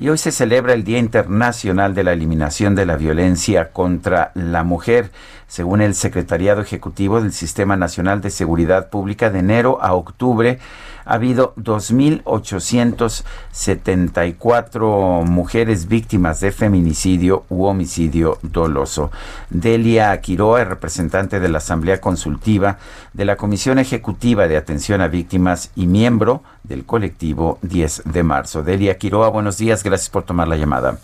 Y hoy se celebra el Día Internacional de la Eliminación de la Violencia contra la Mujer. Según el Secretariado Ejecutivo del Sistema Nacional de Seguridad Pública, de enero a octubre, ha habido 2.874 mujeres víctimas de feminicidio u homicidio doloso. Delia Quiroa, representante de la Asamblea Consultiva de la Comisión Ejecutiva de Atención a Víctimas y miembro del colectivo 10 de marzo. Delia Quiroa, buenos días, gracias por tomar la llamada.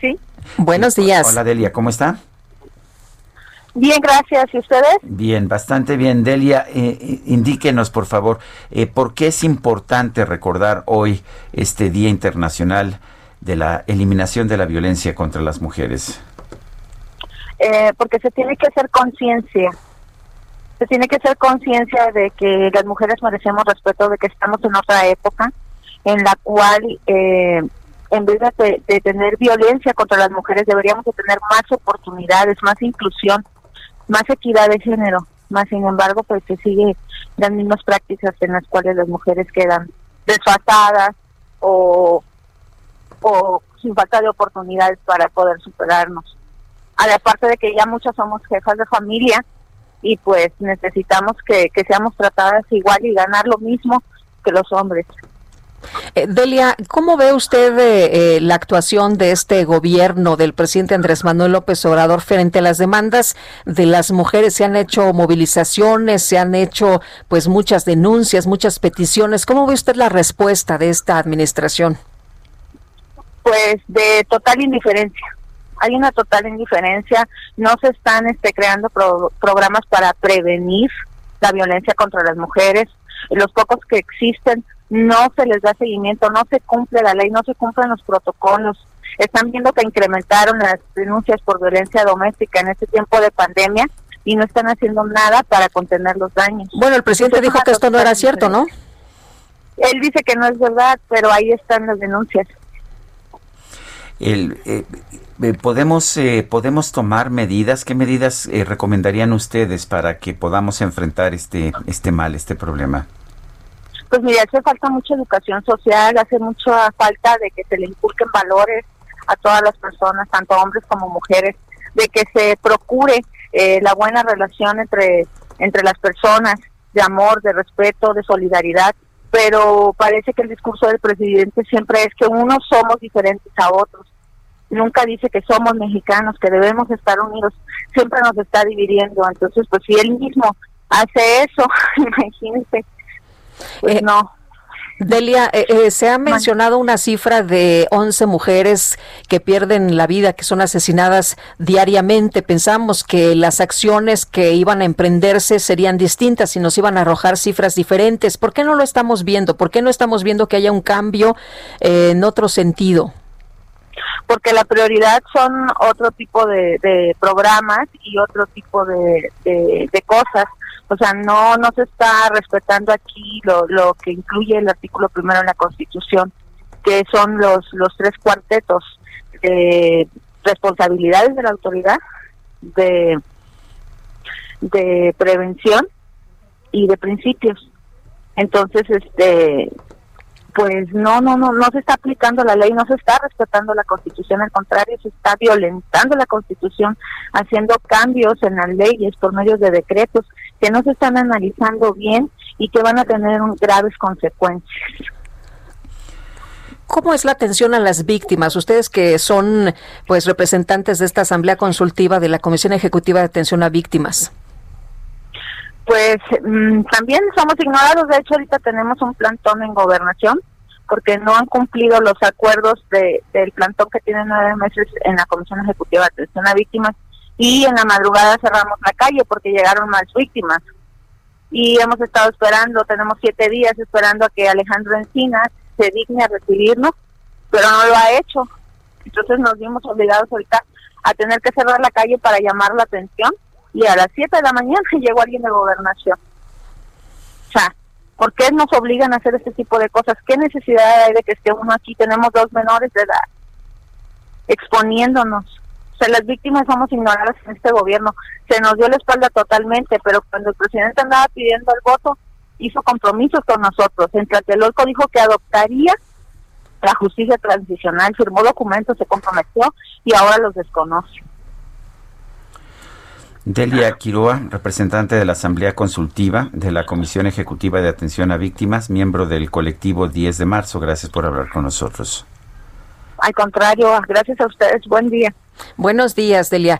Sí. Buenos días. Hola Delia, ¿cómo está? Bien, gracias. ¿Y ustedes? Bien, bastante bien. Delia, eh, eh, indíquenos, por favor, eh, por qué es importante recordar hoy este Día Internacional de la Eliminación de la Violencia contra las Mujeres. porque se tiene que hacer conciencia. Se tiene que hacer conciencia de que las mujeres merecemos respeto, de que estamos en otra época en la cual en vez de, de, tener violencia contra las mujeres, deberíamos de tener más oportunidades, más inclusión, más equidad de género, más sin embargo pues se sigue las mismas prácticas en las cuales las mujeres quedan desfasadas o, o sin falta de oportunidades para poder superarnos. Aparte de que ya muchas somos jefas de familia y pues necesitamos que, que seamos tratadas igual y ganar lo mismo que los hombres. Eh, Delia, ¿cómo ve usted eh, eh, la actuación de este gobierno del presidente Andrés Manuel López Obrador frente a las demandas de las mujeres? Se han hecho movilizaciones, se han hecho pues muchas denuncias, muchas peticiones. ¿Cómo ve usted la respuesta de esta administración? Pues de total indiferencia. Hay una total indiferencia. No se están este, creando programas para prevenir la violencia contra las mujeres. Los pocos que existen no se les da seguimiento, no se cumple la ley, no se cumplen los protocolos. Están viendo que incrementaron las denuncias por violencia doméstica en este tiempo de pandemia y no están haciendo nada para contener los daños. Bueno, el presidente dijo que esto no era cierto, ¿no? Él dice que no es verdad, pero ahí están las denuncias. El, eh, eh, podemos eh, podemos tomar medidas. ¿Qué medidas recomendarían ustedes para que podamos enfrentar este este mal, este problema? Pues mira, hace falta mucha educación social, hace mucha falta de que se le inculquen valores a todas las personas, tanto hombres como mujeres, de que se procure eh, la buena relación entre, entre las personas, de amor, de respeto, de solidaridad, pero parece que el discurso del presidente siempre es que unos somos diferentes a otros. Nunca dice que somos mexicanos, que debemos estar unidos, siempre nos está dividiendo. Entonces, pues si él mismo hace eso, imagínense pues eh, no. Delia, eh, eh, se ha mencionado una cifra de 11 mujeres que pierden la vida, que son asesinadas diariamente. Pensamos que las acciones que iban a emprenderse serían distintas y nos iban a arrojar cifras diferentes. ¿Por qué no lo estamos viendo? ¿Por qué no estamos viendo que haya un cambio en otro sentido? Porque la prioridad son otro tipo de, programas y otro tipo de cosas o sea, no, no se está respetando aquí lo, lo que incluye el artículo primero en la Constitución, que son los, los tres cuartetos de responsabilidades de la autoridad, de, de prevención y de principios. Entonces, este, pues no, no, no, no se está aplicando la ley, no se está respetando la Constitución, al contrario, se está violentando la Constitución, haciendo cambios en las leyes por medio de decretos que no se están analizando bien y que van a tener graves consecuencias. ¿Cómo es la atención a las víctimas? Ustedes que son pues representantes de esta asamblea consultiva de la Comisión Ejecutiva de Atención a Víctimas. Pues mm, también somos ignorados. De hecho, ahorita tenemos un plantón en gobernación porque no han cumplido los acuerdos de, del plantón que tiene nueve meses en la Comisión Ejecutiva de Atención a Víctimas y en la madrugada cerramos la calle porque llegaron más víctimas. y hemos estado esperando, tenemos siete días esperando a que Alejandro Encinas se digne a recibirnos, pero no lo ha hecho. Entonces nos vimos obligados ahorita a tener que cerrar la calle para llamar la atención y a las siete de la mañana llegó alguien de gobernación. O sea, ¿por qué nos obligan a hacer este tipo de cosas? ¿Qué necesidad hay de que esté uno aquí? Tenemos dos menores de edad exponiéndonos. O sea, las víctimas somos ignoradas en este gobierno. Se nos dio la espalda totalmente, pero cuando el presidente andaba pidiendo el voto, hizo compromisos con nosotros. En Tlatelolco dijo que adoptaría la justicia transicional, firmó documentos, se comprometió y ahora los desconoce. Delia Quiroa, representante de la Asamblea Consultiva de la Comisión Ejecutiva de Atención a Víctimas, miembro del colectivo 10 de marzo. Gracias por hablar con nosotros. Al contrario, gracias a ustedes. Buen día. Buenos días, Delia.